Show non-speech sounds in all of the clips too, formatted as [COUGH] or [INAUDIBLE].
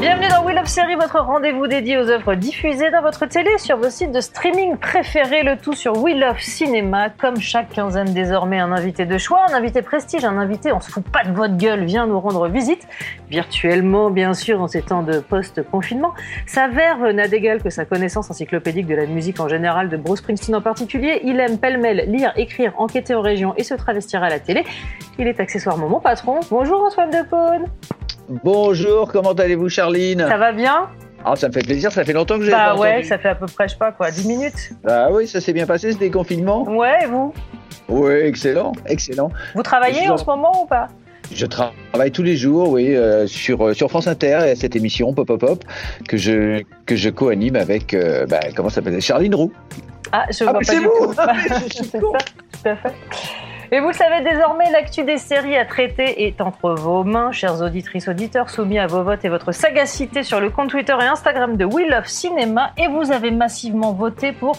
Bienvenue dans Wheel of Série, votre rendez-vous dédié aux œuvres diffusées dans votre télé sur vos sites de streaming préférés, le tout sur Wheel of Cinéma. Comme chaque quinzaine désormais, un invité de choix, un invité prestige, un invité on se fout pas de votre gueule, vient nous rendre visite, virtuellement bien sûr en ces temps de post-confinement. Sa verve n'a d'égal que sa connaissance encyclopédique de la musique en général, de Bruce Springsteen en particulier. Il aime pêle-mêle lire, écrire, enquêter en région et se travestir à la télé. Il est accessoirement mon patron. Bonjour Antoine Depaune. Bonjour, comment allez-vous Charline Ça va bien Ah, ça me fait plaisir, ça fait longtemps que j'ai Bah pas ouais, entendu. ça fait à peu près, je sais pas quoi, 10 minutes. Ah oui, ça s'est bien passé ce déconfinement Ouais, et vous Oui, excellent, excellent. Vous travaillez Je- en ce moment ou pas Je travaille tous les jours, oui, euh, sur, euh, sur France Inter et à cette émission Pop Pop Pop que je, que je co-anime avec, euh, bah, comment ça s'appelle Charline Roux. Ah, je Ah, vois pas c'est du vous tout. Ah, je suis [LAUGHS] C'est con. ça, tout à fait. Et vous le savez désormais, l'actu des séries à traiter est entre vos mains, chères auditrices, auditeurs, soumis à vos votes et votre sagacité sur le compte Twitter et Instagram de Wheel of Cinéma. Et vous avez massivement voté pour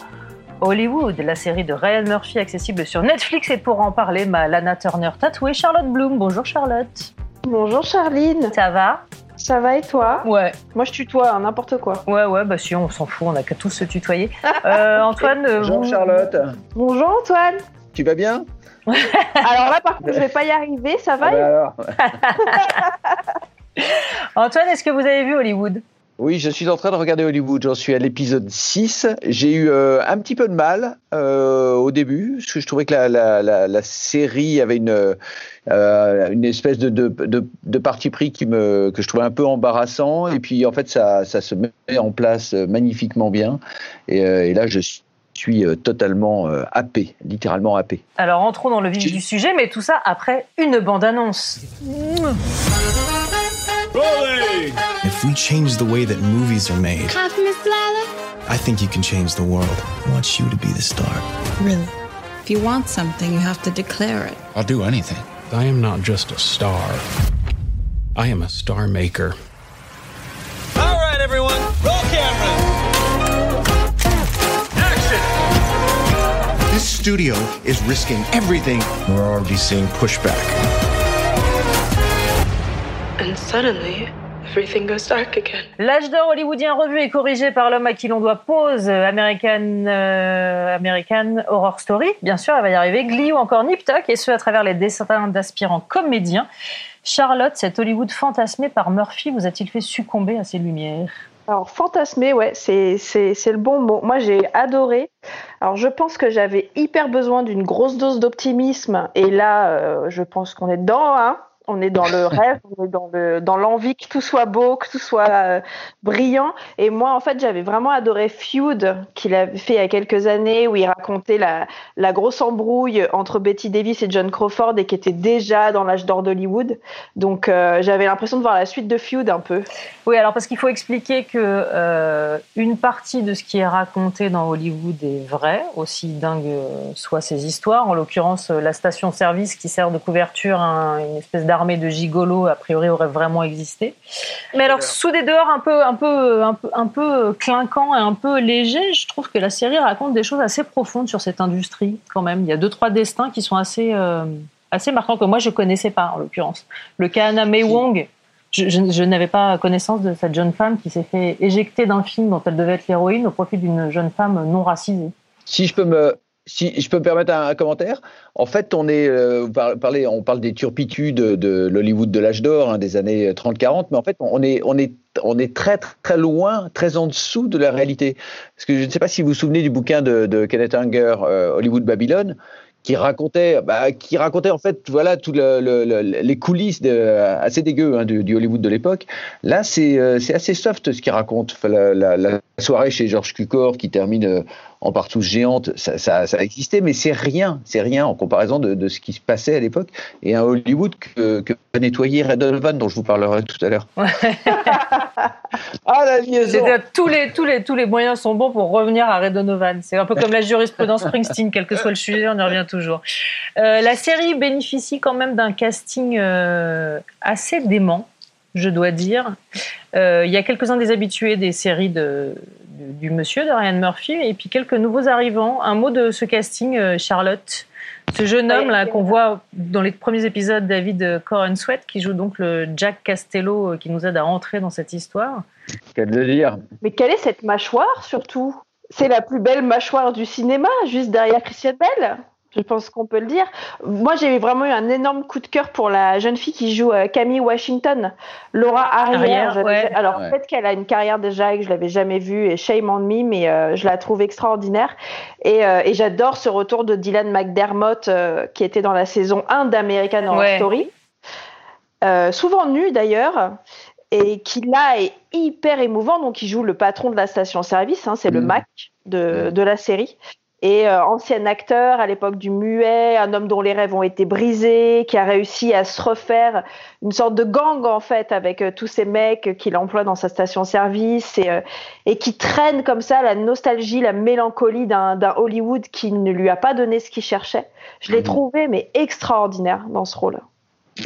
Hollywood, la série de Ryan Murphy accessible sur Netflix. Et pour en parler, ma Lana Turner tatouée, Charlotte Bloom. Bonjour Charlotte. Bonjour Charline, Ça va? Ça va et toi? Ouais, Moi je tutoie, hein, n'importe quoi. ouais, ouais, bah si, on s'en fout, on a qu'à tous se tutoyer. Euh, Antoine, euh, Bonjour vous- Charlotte, Bonjour Antoine tu vas bien? [LAUGHS] Alors là par contre je vais pas y arriver, ça va Ah bah alors. [LAUGHS] Antoine, est-ce que vous avez vu Hollywood? Oui, je suis en train de regarder Hollywood. J'en suis à l'épisode 6. J'ai eu euh, un petit peu de mal euh, au début, parce que je trouvais que la, la, la, la série avait une, euh, une espèce de, de, de, de parti pris qui me, que je trouvais un peu embarrassant. Et puis, en fait, ça, ça se met en place magnifiquement bien. Et, euh, et là, je suis euh, totalement euh, happé, littéralement happé. Alors entrons dans le vif du sujet, mais tout ça après une bande-annonce. If we change the way that movies are made, Half Miss Lila? I think you can change the world. I want you to be the star. Really? If you want something, you have to declare it. I'll do anything. I am not just a star. I am a star maker. All right, everyone, studio is risking everything. We're already seeing pushback. And suddenly, everything goes dark again. L'âge d'or hollywoodien revu et corrigé par l'homme à qui l'on doit pause, euh, American, euh, American Horror Story, bien sûr, elle va y arriver, Glee ou encore Nip Tuck, et ce à travers les dessins d'aspirants comédiens. Charlotte, cet Hollywood fantasmé par Murphy, vous a-t-il fait succomber à ses lumières? Alors fantasmer, ouais, c'est le bon mot. Moi j'ai adoré. Alors je pense que j'avais hyper besoin d'une grosse dose d'optimisme et là euh, je pense qu'on est dedans, hein. On est dans le [LAUGHS] rêve, on est dans le dans l'envie que tout soit beau, que tout soit euh, brillant. Et moi, en fait, j'avais vraiment adoré Feud qu'il avait fait il y a quelques années, où il racontait la, la grosse embrouille entre Betty Davis et John Crawford et qui était déjà dans l'âge d'or d'Hollywood. Donc, euh, j'avais l'impression de voir la suite de Feud un peu. Oui, alors parce qu'il faut expliquer que euh, une partie de ce qui est raconté dans Hollywood est vrai, aussi dingue soient ces histoires. En l'occurrence, la station-service qui sert de couverture à un- une espèce d'armée de gigolos, a priori, aurait vraiment existé. Mais alors, sous des dehors un peu, un peu, un peu, un peu clinquants et un peu légers, je trouve que la série raconte des choses assez profondes sur cette industrie, quand même. Il y a deux, trois destins qui sont assez, euh, assez marquants que moi je connaissais pas, en l'occurrence. Le cas Anna May Wong. Je, je- je n'avais pas connaissance de cette jeune femme qui s'est fait éjecter d'un film dont elle devait être l'héroïne au profit d'une jeune femme non racisée. Si je peux me, si je peux me permettre un, un commentaire, en fait, on est, euh, par- parlez, on parle des turpitudes de, de l'Hollywood de l'âge d'or, hein, des années 30-40, mais en fait, on est, on est, on est très, très loin, très en dessous de la réalité. Parce que je ne sais pas si vous vous souvenez du bouquin de, de Kenneth Anger, euh, Hollywood Babylone, qui racontait, bah, qui racontait en fait, voilà, tout le, le, les coulisses de, assez dégueu hein, du, du, Hollywood de l'époque. Là, c'est euh, assez soft ce qu'il raconte. La, la, la, soirée chez George Cukor qui termine euh, en partouche géante, ça, ça, ça a existé, mais c'est rien, c'est rien en comparaison de, de, ce qui se passait à l'époque et un Hollywood que, que va nettoyer Red Donovan, dont je vous parlerai tout à l'heure. Ouais. [LAUGHS] ah la liaison. Tous les, tous les tous les moyens sont bons pour revenir à Red Donovan. C'est un peu comme la jurisprudence Springsteen, quel que soit le sujet, on y revient toujours. Euh, la série bénéficie quand même d'un casting euh, assez dément, je dois dire. Euh, il y a quelques-uns des habitués des séries de, du monsieur, de Ryan Murphy, et puis quelques nouveaux arrivants. Un mot de ce casting, euh, Charlotte ce jeune homme là qu'on voit dans les premiers épisodes, David Coren Sweat, qui joue donc le Jack Castello, euh, qui nous aide à rentrer dans cette histoire. Quel délire Mais quelle est cette mâchoire surtout? C'est la plus belle mâchoire du cinéma, juste derrière Christian Bell. Je pense qu'on peut le dire. Moi, j'ai vraiment eu un énorme coup de cœur pour la jeune fille qui joue euh, Camille Washington, Laura Arrière. Arrière ouais. Alors, Ouais. peut-être qu'elle a une carrière déjà et que je l'avais jamais vue, et shame on me, mais euh, je la trouve extraordinaire. Et, euh, et j'adore ce retour de Dylan McDermott, euh, qui était dans la saison 1 d'American Horror Ouais. Story. Euh, souvent nu d'ailleurs, et qui là est hyper émouvant. Donc, il joue le patron de la station-service, hein, c'est le Mhm. Mac de, Mhm. de la série. Et euh, ancien acteur à l'époque du muet, un homme dont les rêves ont été brisés, qui a réussi à se refaire une sorte de gang en fait avec euh, tous ces mecs qu'il emploie dans sa station-service et, euh, et qui traîne comme ça la nostalgie, la mélancolie d'un Hollywood qui ne lui a pas donné ce qu'il cherchait. Je l'ai Mhm. trouvé mais extraordinaire dans ce rôle.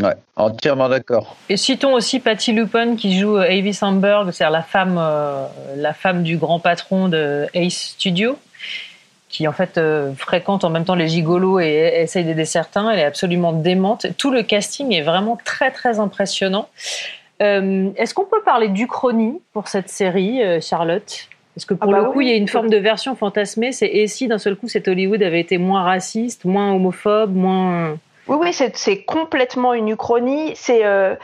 Ouais, entièrement d'accord. Et citons aussi Patty Lupon qui joue euh, Avi Samberg, c'est-à-dire la femme, euh, la femme du grand patron de Ace Studio, qui en fait euh, fréquente en même temps les gigolos et essaye d'aider certains. Elle est absolument démente. Tout le casting est vraiment très très impressionnant. Euh, Est-ce qu'on peut parler d'Uchronie pour cette série, euh, Charlotte? Parce que pour Ah bah le coup, oui. il y a une forme de version fantasmée. C'est et si d'un seul coup, cet Hollywood avait été moins raciste, moins homophobe, moins Oui, oui, c'est complètement une uchronie. C'est euh,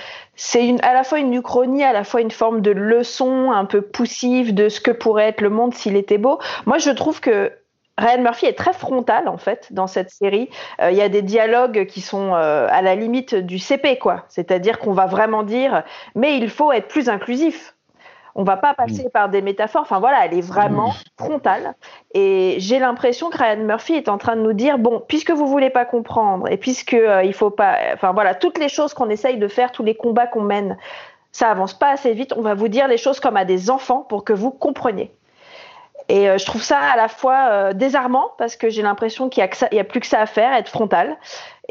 à la fois une uchronie, à la fois une forme de leçon un peu poussive de ce que pourrait être le monde s'il était beau. Moi, je trouve que Ryan Murphy est très frontal en fait dans cette série. Euh, Il y a des dialogues qui sont euh, à la limite du CP, quoi. C'est-à-dire qu'on va vraiment dire, mais il faut être plus inclusif. On va pas passer par des métaphores. Enfin voilà, elle est vraiment frontale. Et j'ai l'impression que Ryan Murphy est en train de nous dire bon, puisque vous voulez pas comprendre et puisque euh, il faut pas, enfin voilà, toutes les choses qu'on essaye de faire, tous les combats qu'on mène, ça avance pas assez vite. On va vous dire les choses comme à des enfants pour que vous compreniez. Et euh, je trouve ça à la fois euh, désarmant parce que j'ai l'impression qu'il y a, que ça- il y a plus que ça à faire, être frontal,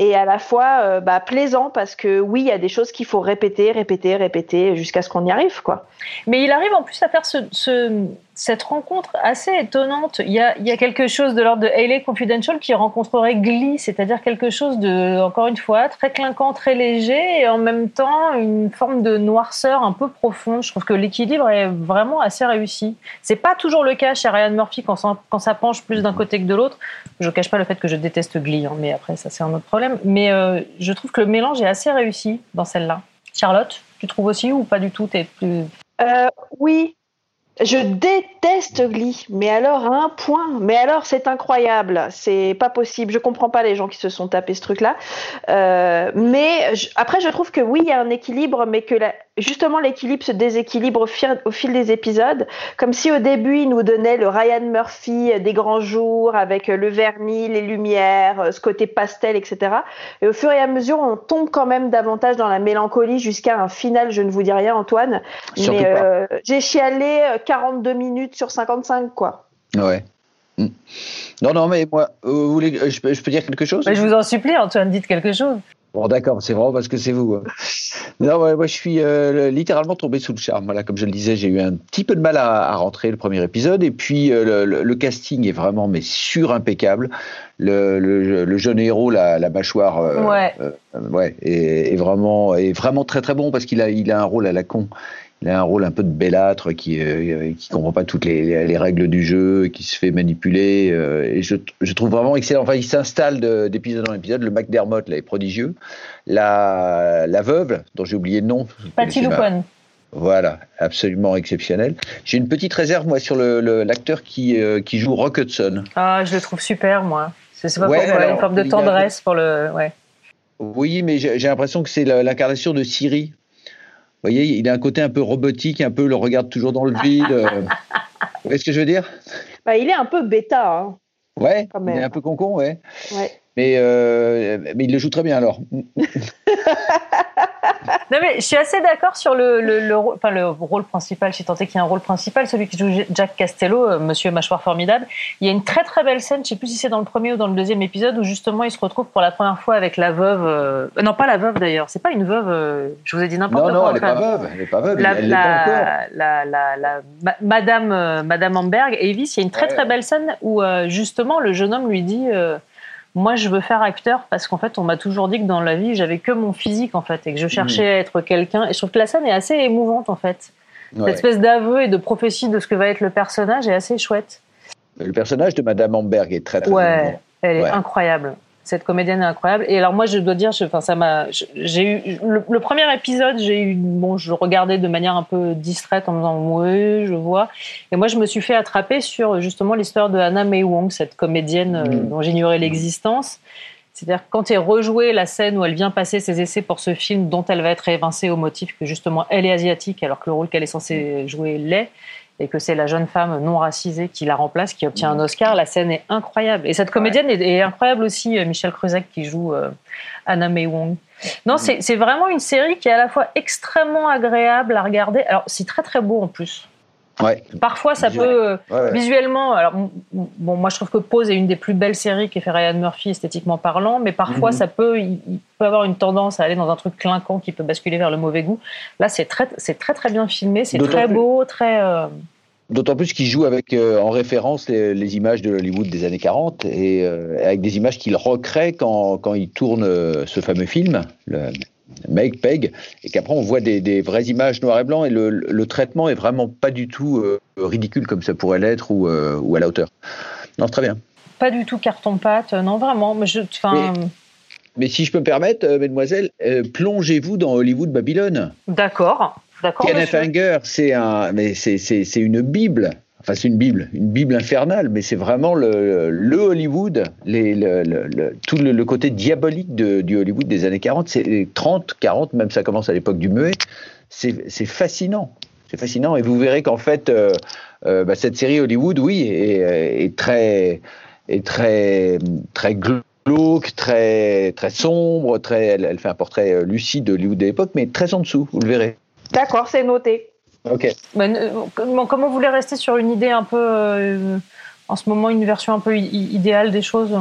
et à la fois euh, bah, plaisant parce que oui, il y a des choses qu'il faut répéter, répéter, répéter jusqu'à ce qu'on y arrive, quoi. Mais il arrive en plus à faire ce, ce- cette rencontre assez étonnante. Il y, a, il y a quelque chose de l'ordre de Hayley Confidential qui rencontrerait Glee, c'est-à-dire quelque chose de, encore une fois, très clinquant, très léger, et en même temps une forme de noirceur un peu profonde. Je trouve que l'équilibre est vraiment assez réussi. C'est pas toujours le cas chez Ryan Murphy quand ça, quand ça penche plus d'un côté que de l'autre. Je cache pas le fait que je déteste Glee, hein, mais après ça c'est un autre problème. Mais euh, je trouve que le mélange est assez réussi dans celle-là. Charlotte, tu trouves aussi ou pas du tout? T'es plus Euh, oui, je déteste Glee, mais alors à un point. Mais alors c'est incroyable, c'est pas possible. Je comprends pas les gens qui se sont tapés ce truc-là. Euh, mais après, je trouve que oui, il y a un équilibre, mais que la- justement l'équilibre se déséquilibre au fil, au fil des épisodes. Comme si au début, il nous donnait le Ryan Murphy des grands jours avec le vernis, les lumières, ce côté pastel, etc. Et au fur et à mesure, on tombe quand même davantage dans la mélancolie jusqu'à un final. Je ne vous dis rien, Antoine. Surtout mais pas. euh, j'ai chialé euh, 42 minutes sur 55, quoi. Ouais. Mm. Non, non, mais moi, euh, vous voulez, euh, je, peux, je peux dire quelque chose? Mais je vous en supplie, Antoine, dites quelque chose. Bon, d'accord, c'est vraiment parce que c'est vous. hein. Non, ouais, moi, je suis euh, littéralement tombé sous le charme. Voilà, comme je le disais, j'ai eu un petit peu de mal à, à rentrer le premier épisode. Et puis, euh, le, casting est vraiment, mais sur impeccable. Le, le- le jeune héros, la, la mâchoire, euh, Ouais. euh, ouais, est, est vraiment, est vraiment très, très bon parce qu'il a, il a un rôle à la con. Il a un rôle un peu de bellâtre qui euh, qui comprend pas toutes les, les règles du jeu, qui se fait manipuler. euh, et je, je trouve vraiment excellent. Enfin, il s'installe de- d'épisode en épisode. Le McDermott là est prodigieux. La, la veuve, dont j'ai oublié le nom. Patty Lupone. Voilà, absolument exceptionnel. J'ai une petite réserve moi sur le- le- l'acteur qui euh, qui joue Rock Hudson. Ah, je le trouve super, moi. C'est pas Ouais, pourquoi, alors, une forme de a- tendresse pour le. Ouais. Oui, mais j'ai l'impression que c'est l'incarnation de Siri. Vous voyez, il a un côté un peu robotique, un peu le regarde toujours dans le vide. euh. Vous voyez ce que je veux dire? Bah, il est un peu bêta. Hein. Ouais, Quand il même. est un peu concon, ouais. Ouais. Mais, euh, mais il le joue très bien alors. [LAUGHS] Non, mais je suis assez d'accord sur le, le, le rôle- enfin, le rôle principal, si tant est qu'il y a un rôle principal, celui qui joue Jack Castello, euh, Monsieur Mâchoire Formidable. Il y a une très très belle scène, je sais plus si c'est dans le premier ou dans le deuxième épisode, où justement il se retrouve pour la première fois avec la veuve. euh, Non, pas la veuve d'ailleurs, c'est pas une veuve, je vous ai dit n'importe Non, quoi. non, elle n'est pas veuve. Elle n'est pas veuve. la, elle l'est pas encore. la, la, la, la- ma- Madame, Madame Amberg, Avis, il y a une très Ouais. très belle scène où justement le jeune homme lui dit Moi je veux faire acteur parce qu'en fait on m'a toujours dit que dans la vie j'avais que mon physique en fait et que je cherchais à être quelqu'un. Et je trouve que la scène est assez émouvante en fait. Ouais. Cette espèce d'aveu et de prophétie de ce que va être le personnage est assez chouette. Le personnage de Madame Amberg est très très Ouais, émouvant. elle est Ouais. incroyable. Cette comédienne est incroyable. Et alors moi, je dois dire, je- enfin ça m'a, j'ai eu le, le premier épisode, j'ai eu bon, je regardais de manière un peu distraite en me disant oui, je vois. Et moi, je me suis fait attraper sur justement l'histoire de Anna May Wong, cette comédienne euh, Mm. dont j'ignorais l'existence. C'est-à-dire quand est rejouée la scène où elle vient passer ses essais pour ce film dont elle va être évincée au motif que justement elle est asiatique alors que le rôle qu'elle est censée jouer l'est et que c'est la jeune femme non racisée qui la remplace, qui obtient un Oscar, la scène est incroyable. Et cette comédienne est, est incroyable aussi, euh, Michel Cruzec qui joue euh, Anna May Wong. Non, c'est c'est vraiment une série qui est à la fois extrêmement agréable à regarder. Alors, c'est très très beau en plus. Ouais. Parfois, ça Visuel. peut Ouais, ouais. visuellement. Alors, bon, moi, je trouve que Pose est une des plus belles séries qu'ait fait Ryan Murphy esthétiquement parlant, mais parfois, Mhm. ça peut, il, peut avoir une tendance à aller dans un truc clinquant qui peut basculer vers le mauvais goût. Là, c'est très, c'est très très bien filmé, c'est très plus- beau, très. euh, D'autant plus qu'il joue avec euh, en référence les, les images de Hollywood des années 40 et euh, avec des images qu'il recrée quand, quand il tourne ce fameux film, le Meg Peg, et qu'après on voit des, des vraies images noir et blanc et le, le traitement est vraiment pas du tout euh, ridicule comme ça pourrait l'être ou, euh, ou à la hauteur. Non, très bien. pas du tout carton-pâte, non, vraiment. Mais je, Mais si je peux me permettre, euh, mesdemoiselles, plongez-vous dans Hollywood Babylone. d'accord, d'accord. Kenneth monsieur. Anger, c'est un, mais c'est une bible. Enfin, c'est une bible, une bible infernale, mais c'est vraiment le, Hollywood, tout le, côté diabolique du Hollywood des années 40, c'est les 30, 40, même ça commence à l'époque du muet. C'est, fascinant. C'est fascinant. Et vous verrez qu'en fait, euh, euh, bah, cette série Hollywood, oui, est, est très, est très, très glauque, très, très sombre, très, elle, elle fait un portrait euh, lucide de Hollywood de l'époque, mais très en dessous, vous le verrez. D'accord, c'est noté. Ok. Bah, comment, vous voulez rester sur une idée un peu, euh, en ce moment, une version un peu idéale des choses euh,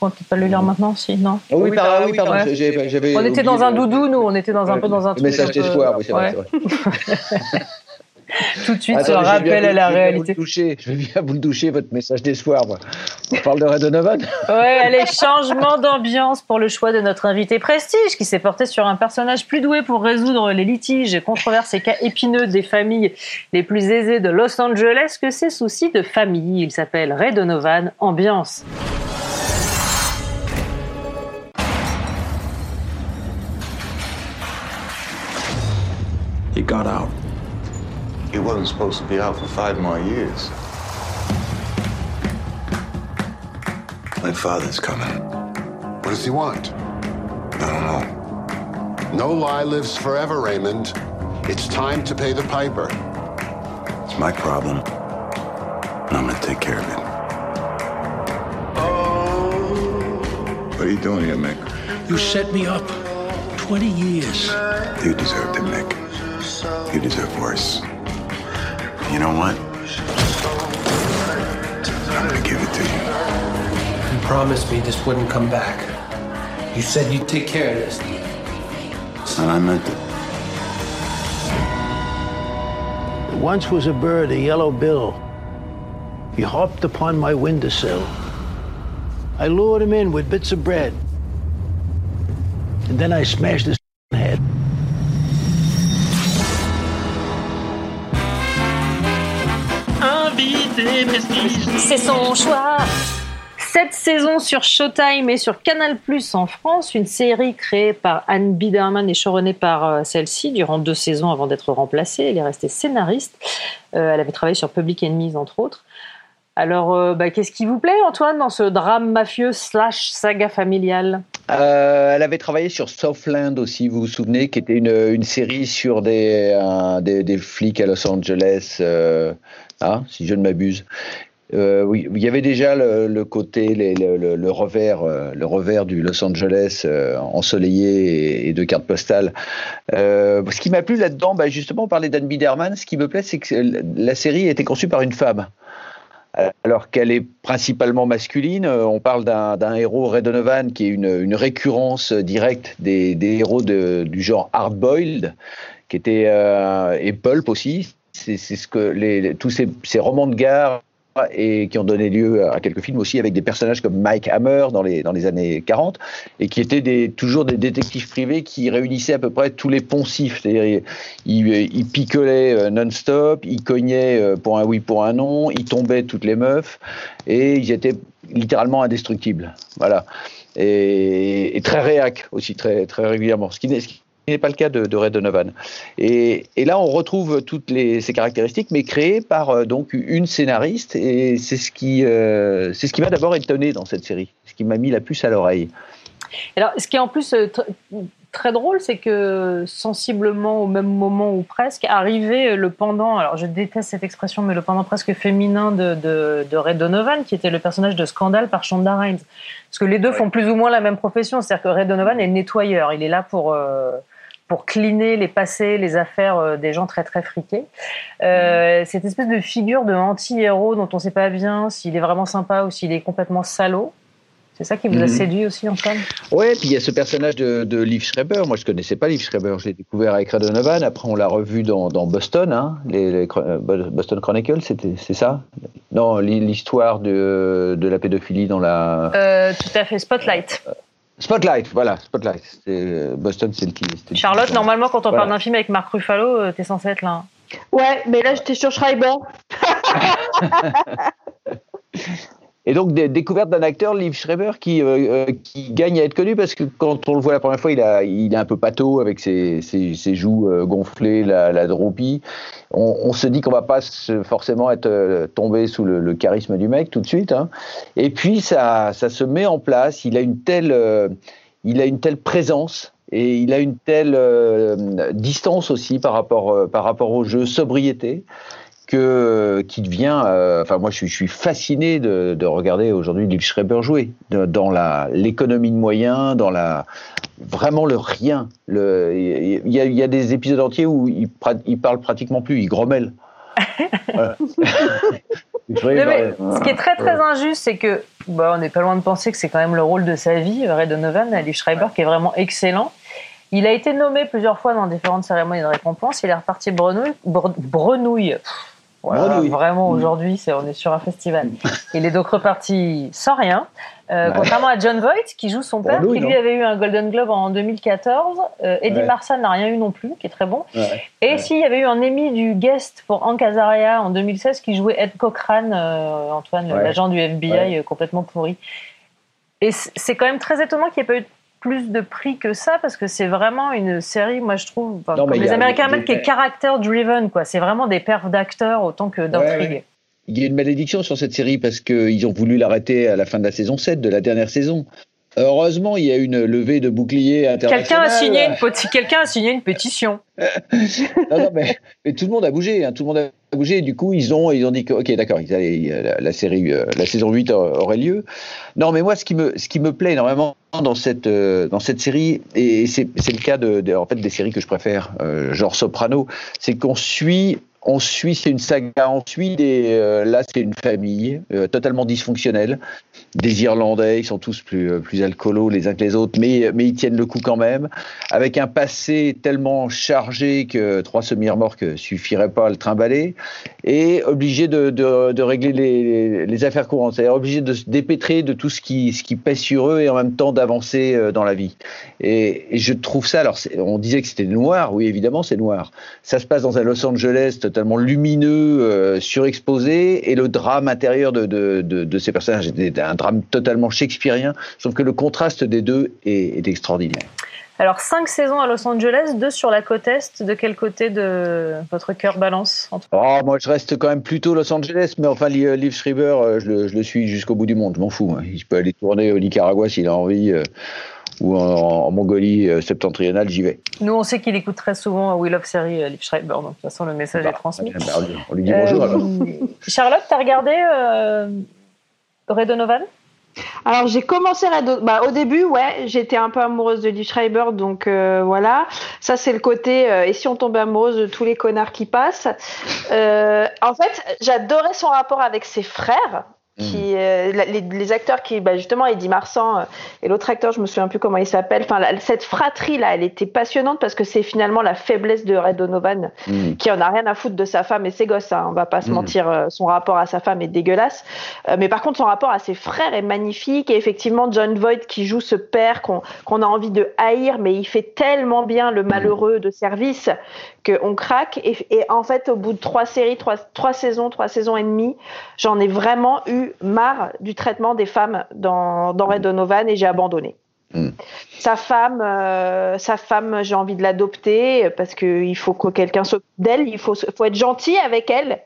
On va peut-être pas le lire maintenant, si, non Ah oui, par- oui, pardon, ouais. j'avais On était dans un doudou, nous, on était dans un peu dans un truc. message peu- d'espoir, oui, c'est vrai. ouais. [LAUGHS] Tout de suite, Attends, vais rappel à la je réalité. Toucher. Je vais bien vous le toucher, votre message d'espoir. moi. On parle de Red Donovan Ouais, allez, changement d'ambiance pour le choix de notre invité prestige qui s'est porté sur un personnage plus doué pour résoudre les litiges, controverses et cas épineux des familles les plus aisées de Los Angeles que ses soucis de famille. Il s'appelle Ray Donovan, ambiance. He got out. He wasn't supposed to be out for five more years. My father's coming. What does he want? I don't know. No lie lives forever, Raymond. It's time to pay the piper. It's my problem. And I'm gonna take care of it. What are you doing here, Mick? You set me up 20 years. You deserved it, Mick. You deserve worse. You know what? I'm gonna give it to you. You promised me this wouldn't come back. You said you'd take care of this. And I meant it. Once was a bird, a yellow bill. He hopped upon my windowsill. I lured him in with bits of bread. And then I smashed his C'est son choix. Cette saison sur Showtime et sur Canal Plus en France, une série créée par Anne Biderman et chevronnée par euh, celle-ci durant deux saisons avant d'être remplacée. Elle est restée scénariste. Euh, elle avait travaillé sur Public Enemies entre autres. Alors, euh, bah, qu'est-ce qui vous plaît, Antoine, dans ce drame mafieux slash saga familiale? Euh, Elle avait travaillé sur Southland aussi, vous vous souvenez, qui était une, une série sur des, des, des, flics à Los Angeles, hein, si je ne m'abuse. Euh, il y avait déjà le, côté, le, revers, euh, le revers du Los Angeles euh, ensoleillé et, de cartes postales. Ce qui m'a plu là-dedans, bah justement, on parlait d'Anne Biderman. Ce qui me plaît, c'est que la série a été conçue par une femme. Alors qu'elle est principalement masculine, on parle d'un héros Ray Donovan qui est une, récurrence directe des, héros du genre hard-boiled, qui était et pulp aussi. C'est ce que tous ces, romans de gare et qui ont donné lieu à quelques films aussi avec des personnages comme Mike Hammer dans les, dans les années 40 et qui étaient toujours des détectives privés qui réunissaient à peu près tous les poncifs. C'est-à-dire, ils, ils picolaient non-stop, ils cognaient pour un oui, pour un non, ils tombaient toutes les meufs et ils étaient littéralement indestructibles. Voilà. Et, très réac aussi, très, très régulièrement. Ce qui n'est pas le cas de, de Ray Donovan. Et, et, là, on retrouve toutes les, ces caractéristiques, mais créées par euh, donc une scénariste, et c'est ce qui, euh, c'est ce qui m'a d'abord étonné dans cette série, ce qui m'a mis la puce à l'oreille. Alors, ce qui est en plus euh, très drôle, c'est que sensiblement au même moment ou presque, arrivait le pendant, alors je déteste cette expression, mais le pendant presque féminin de, de, de Ray Donovan, qui était le personnage de Scandale par Shonda Rhimes. Parce que les deux ouais. font plus ou moins la même profession, c'est-à-dire que Ray Donovan est nettoyeur, il est là pour... Euh, pour cleaner les passés, les affaires des gens très très friqués. Euh, mmh. Cette espèce de figure de anti-héros dont on ne sait pas bien s'il est vraiment sympa ou s'il est complètement salaud. C'est ça qui vous a mmh. séduit aussi, Antoine? Ouais, puis il y a ce personnage de, de Liv Schreiber. Moi, je connaissais pas Liv Schreiber. Je l'ai découvert avec Ray Donovan. Après, on l'a revu dans, dans, Boston, hein, les, les, Boston Chronicles, c'est ça? Non, l'histoire de, de, la pédophilie dans la. Euh, tout à fait, Spotlight. Euh, Spotlight, voilà, Spotlight. Boston, c'est le qui. Charlotte, le normalement, quand on voilà. parle d'un film avec Marc Ruffalo, t'es censé être là. Ouais, mais là, j'étais sur Schreiber. [LAUGHS] [LAUGHS] Et donc, découverte d'un acteur, Liv Schreiber, qui, euh, qui gagne à être connu parce que quand on le voit la première fois, il, est un peu pâteau avec ses, joues euh, gonflées, la, la. On, se dit qu'on va pas forcément être euh, tombé sous le, charisme du mec tout de suite. Hein. Et puis, ça, se met en place. Il a une telle, euh, présence et il a une telle euh, distance aussi par rapport au jeu, sobriété que, qui devient. Euh, enfin, moi, je suis, je suis fasciné de, de regarder aujourd'hui Liv Schreiber jouer de, dans la l'économie de moyens, dans la vraiment le rien. Le, il y, a, il y a des épisodes entiers où il, il parle pratiquement plus, il grommelle. [LAUGHS] voilà. mais, ce qui est très très injuste, c'est que bah, on n'est pas loin de penser que c'est quand même le rôle de sa vie, Ray Donovan, Liv Schreiber, qui est vraiment excellent. Il a été nommé plusieurs fois dans différentes cérémonies de récompense. Il est reparti brenouille. brenouille. Voilà, vraiment, aujourd'hui, c'est, on est sur un festival. [LAUGHS] Il est donc reparti sans rien. Euh, ouais. Contrairement à John Voight, qui joue son père, qui lui non. avait eu un Golden Globe en 2014. Euh, Eddie ouais. Marsan n'a rien eu non plus, qui est très bon. Ouais. Et s'il y avait eu un Emmy du guest pour Hank Azaria en 2016, qui jouait Ed Cochrane, euh, Antoine, l'agent du FBI complètement pourri. Et c'est quand même très étonnant qu'il n'y ait pas eu plus de prix que ça parce que c'est vraiment une série, moi je trouve, non, comme les Américains mettent, qui est character driven, quoi. C'est vraiment des perfs d'acteurs autant que d'intrigue. Ouais. Il y a une malédiction sur cette série parce qu'ils ont voulu l'arrêter à la fin de la saison 7, de la dernière saison. Heureusement, il y a une levée de boucliers internationale. Quelqu'un a signé une, [LAUGHS] quelqu'un a signé une pétition. non, non, mais, mais, tout le monde a bougé. Hein, tout le monde a bougé. Et du coup, ils ont, ils ont dit que, ok, d'accord, la, la, série, euh, la saison 8 aurait lieu. Non, mais moi, ce qui me, ce qui me plaît énormément dans cette, euh, dans cette série, et c'est le cas de, de, en fait, des séries que je préfère, euh, genre Soprano, c'est qu'on suit on suit, c'est une saga, on suit des, euh, là c'est une famille euh, totalement dysfonctionnelle, des Irlandais, ils sont tous plus, euh, plus alcoolos les uns que les autres, mais, ils tiennent le coup quand même, avec un passé tellement chargé que trois semi-remorques suffiraient pas à le trimballer, et obligé de, régler les, affaires courantes, c'est-à-dire obligé de se dépêtrer de tout ce qui, ce qui pèse sur eux et en même temps d'avancer dans la vie. Et, et, je trouve ça, alors on disait que c'était noir, oui évidemment c'est noir, ça se passe dans un Los Angeles totalement lumineux, euh, surexposé, et le drame intérieur de, de, de, de ces personnages était un drame totalement shakespearien. Trouve que le contraste des deux est, est extraordinaire. Alors, cinq saisons à Los Angeles, deux sur la côte est. De quel côté de votre cœur balance oh, Moi, je reste quand même plutôt Los Angeles, mais enfin, Liv Schreiber, euh, je le, je le suis jusqu'au bout du monde, je m'en fous. Il peut aller tourner au Nicaragua s'il a envie. Euh, ou en, Mongolie euh, septentrionale, j'y vais. Nous, on sait qu'il écoute très souvent We Love Series, Liv Schreiber, donc de toute façon, le message est bah, transmis. Bah, on lui dit bonjour alors. Charlotte, t'as regardé euh, Ray Donovan? Alors j'ai commencé bah, au début, ouais, j'étais un peu amoureuse de Lee Schreiber, donc euh, voilà. Ça c'est le côté. Euh, et si on tombait amoureuse de tous les connards qui passent? Euh, En fait, j'adorais son rapport avec ses frères. Qui, mm. euh, les, acteurs qui, bah justement, Eddie Marsan euh, et l'autre acteur, je me souviens plus comment il s'appelle. Enfin, cette fratrie là, elle était passionnante parce que c'est finalement la faiblesse de Red Donovan, mm. qui en a rien à foutre de sa femme et ses gosses. Hein, on va pas se mm. mentir, euh, son rapport à sa femme est dégueulasse. mais par contre, son rapport à ses frères est magnifique. Et effectivement, John Voight qui joue ce père qu'on a envie de haïr, mais il fait tellement bien le malheureux de service qu'on craque. Et, en fait, au bout de trois séries, trois, trois saisons, trois saisons et demie, j'en ai vraiment eu marre du traitement des femmes dans, dans Red Donovan et j'ai abandonné. Hmm. Sa femme, euh, sa femme, j'ai envie de l'adopter parce qu'il faut que quelqu'un s'occupe d'elle. Il faut, faut être gentil avec elle.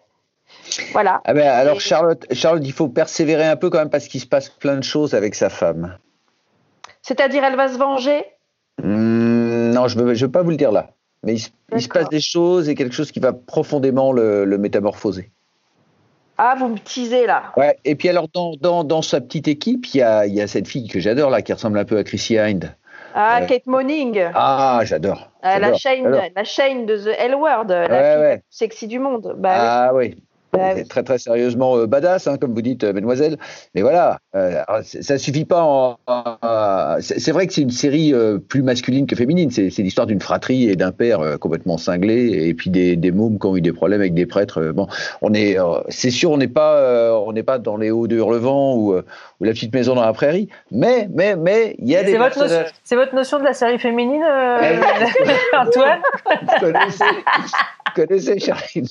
Voilà. Ah ben, alors Charlotte, Charlotte, il faut persévérer un peu quand même parce qu'il se passe plein de choses avec sa femme. C'est-à-dire, elle va se venger? Hmm, Non, je ne veux, pas vous le dire là. Mais il, se passe des choses et quelque chose qui va profondément le, le métamorphoser. Ah, vous me teasez là. Ouais, et puis alors, dans, dans, dans sa petite équipe, il y a, y a, cette fille que j'adore là, qui ressemble un peu à Chrissy Hind. Ah, euh, Kate Moning. Ah, j'adore. Euh, la, chaîne, la chaîne de The L Word, la fille ouais. sexy du monde. Bah, ah oui. Bah très très sérieusement euh, badass, hein, comme vous dites, euh, mademoiselle. Mais voilà, euh, ça suffit pas. c'est vrai que c'est une série plus masculine que féminine. C'est l'histoire d'une fratrie et d'un père complètement cinglé, et puis des, des mômes qui ont eu des problèmes avec des prêtres. bon, on est, c'est sûr, on n'est pas, on n'est pas dans les hauts de Hurlevent ou, ou, la petite maison dans la prairie. Mais, mais, mais, il y a des. C'est votre, notion de la série féminine, [LAUGHS] Antoine? connaissez, connaissez Charline.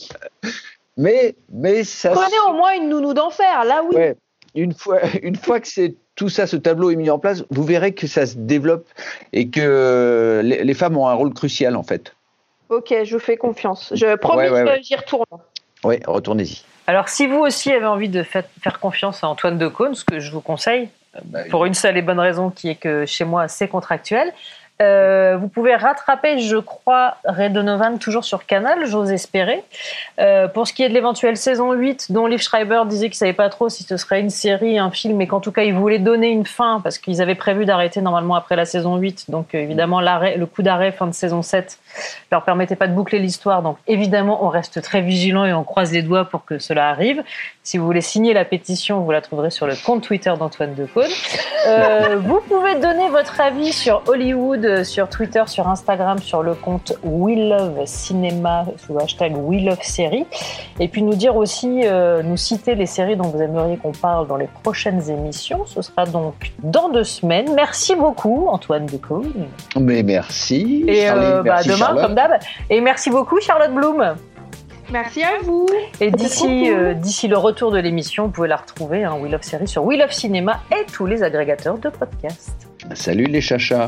Mais, mais ça. Prenez au moins une nounou d'enfer, là oui. Une fois, [LAUGHS] une fois que c'est tout ça, ce tableau est mis en place, vous verrez que ça se développe et que les, femmes ont un rôle crucial en fait. Ok, je vous fais confiance. Je promets que j'y retourne. Oui, retournez-y. Alors, si vous aussi avez envie de faire confiance à Antoine Decaune, ce que je vous conseille, bah, pour une seule et bonne raison qui est que chez moi, c'est contractuel, euh, vous pouvez rattraper, je crois, Red Donovan toujours sur Canal, j'ose espérer. Euh, pour ce qui est de l'éventuelle saison 8, dont Liv Schreiber disait qu'il savait pas trop si ce serait une série, un film, mais qu'en tout cas, il voulait donner une fin, parce qu'ils avaient prévu d'arrêter normalement après la saison 8. Donc, euh, évidemment, le coup d'arrêt fin de saison 7 leur permettait pas de boucler l'histoire. Donc, évidemment, on reste très vigilant et on croise les doigts pour que cela arrive. Si vous voulez signer la pétition, vous la trouverez sur le compte Twitter d'Antoine Decaune. Euh, [LAUGHS] vous pouvez donner votre avis sur Hollywood euh, sur Twitter, sur Instagram, sur le compte We Love Cinéma sous le hashtag We Love Série. Et puis nous dire aussi, euh, nous citer les séries dont vous aimeriez qu'on parle dans les prochaines émissions. Ce sera donc dans deux semaines. Merci beaucoup, Antoine Decaux. Mais merci. Et euh, bah, demain, comme d'hab. Et merci beaucoup, Charlotte Bloom. Merci à vous. Et d'ici d'ici le retour de l'émission, vous pouvez la retrouver, hein, We Love Série, sur We Love Cinéma et tous les agrégateurs de podcasts. Salut les chachas.